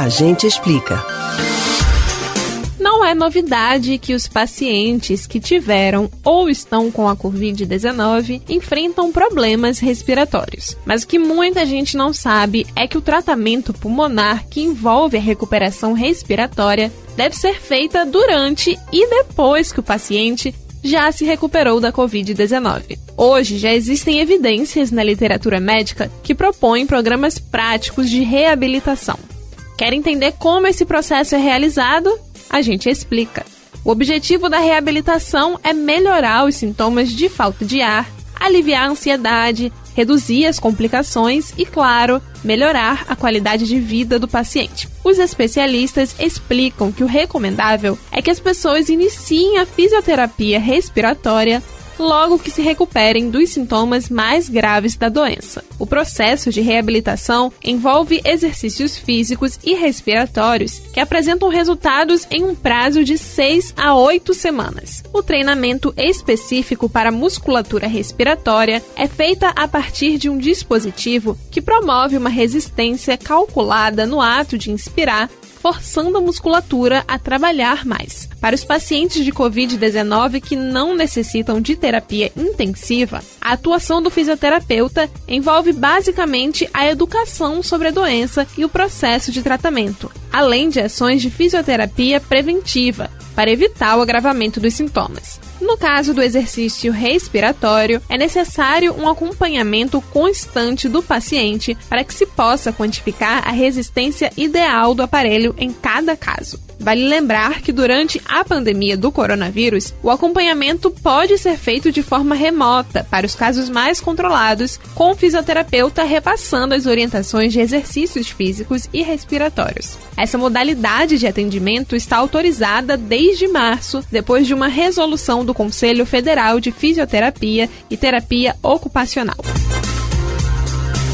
A gente explica. Não é novidade que os pacientes que tiveram ou estão com a Covid-19 enfrentam problemas respiratórios. Mas o que muita gente não sabe é que o tratamento pulmonar que envolve a recuperação respiratória deve ser feita durante e depois que o paciente já se recuperou da Covid-19. Hoje já existem evidências na literatura médica que propõem programas práticos de reabilitação. Quer entender como esse processo é realizado? A gente explica. O objetivo da reabilitação é melhorar os sintomas de falta de ar, aliviar a ansiedade, reduzir as complicações e, claro, melhorar a qualidade de vida do paciente. Os especialistas explicam que o recomendável é que as pessoas iniciem a fisioterapia respiratória logo que se recuperem dos sintomas mais graves da doença. O processo de reabilitação envolve exercícios físicos e respiratórios que apresentam resultados em um prazo de 6 a 8 semanas. O treinamento específico para musculatura respiratória é feita a partir de um dispositivo que promove uma resistência calculada no ato de inspirar forçando a musculatura a trabalhar mais. Para os pacientes de Covid-19 que não necessitam de terapia intensiva, a atuação do fisioterapeuta envolve basicamente a educação sobre a doença e o processo de tratamento, além de ações de fisioterapia preventiva, para evitar o agravamento dos sintomas. No caso do exercício respiratório, é necessário um acompanhamento constante do paciente para que se possa quantificar a resistência ideal do aparelho em cada caso. Vale lembrar que durante a pandemia do coronavírus, o acompanhamento pode ser feito de forma remota para os casos mais controlados, com o fisioterapeuta repassando as orientações de exercícios físicos e respiratórios. Essa modalidade de atendimento está autorizada desde março, depois de uma resolução do Conselho Federal de Fisioterapia e Terapia Ocupacional.